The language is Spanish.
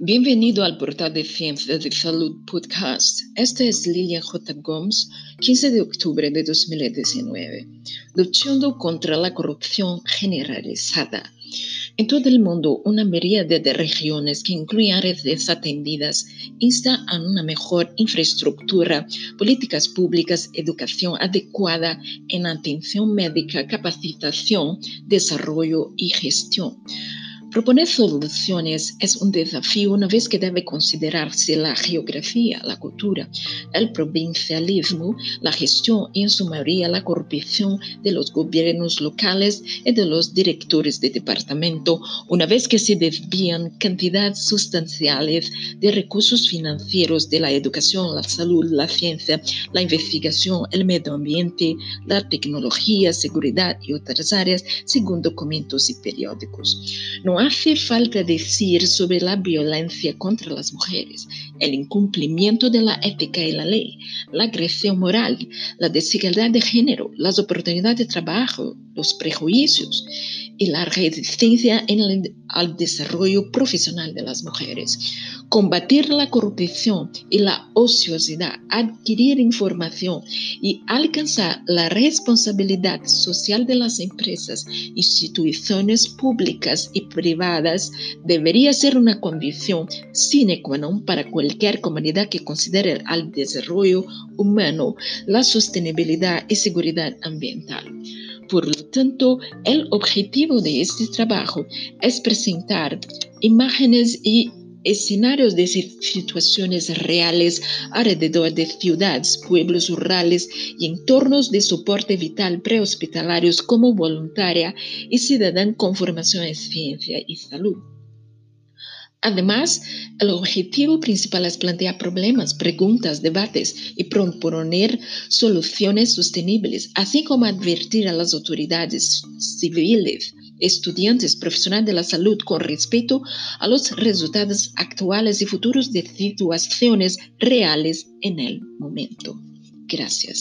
Bienvenido al portal de Ciencia de Salud Podcast. Esta es Lilian J. Gomes, 15 de octubre de 2019. Luchando contra la corrupción generalizada. En todo el mundo, una miríada de regiones que incluyen redes desatendidas insta a una mejor infraestructura, políticas públicas, educación adecuada en atención médica, capacitación, desarrollo y gestión. Proponer soluciones es un desafío una vez que debe considerarse la geografía, la cultura, el provincialismo, la gestión y en su mayoría la corrupción de los gobiernos locales y de los directores de departamento, una vez que se desvían cantidades sustanciales de recursos financieros de la educación, la salud, la ciencia, la investigación, el medio ambiente, la tecnología, seguridad y otras áreas, según documentos y periódicos. No hace falta decir sobre la violencia contra las mujeres, el incumplimiento de la ética y la ley, la agresión moral, la desigualdad de género, las oportunidades de trabajo, los prejuicios y la resistencia en el, al desarrollo profesional de las mujeres combatir la corrupción y la ociosidad, adquirir información y alcanzar la responsabilidad social de las empresas, instituciones públicas y privadas debería ser una condición sine qua non para cualquier comunidad que considere el desarrollo humano, la sostenibilidad y seguridad ambiental. Por lo tanto, el objetivo de este trabajo es presentar imágenes y escenarios de situaciones reales alrededor de ciudades, pueblos rurales y entornos de soporte vital prehospitalarios como voluntaria y ciudadana con formación en ciencia y salud. Además, el objetivo principal es plantear problemas, preguntas, debates y proponer soluciones sostenibles, así como advertir a las autoridades civiles estudiantes profesionales de la salud con respecto a los resultados actuales y futuros de situaciones reales en el momento. Gracias.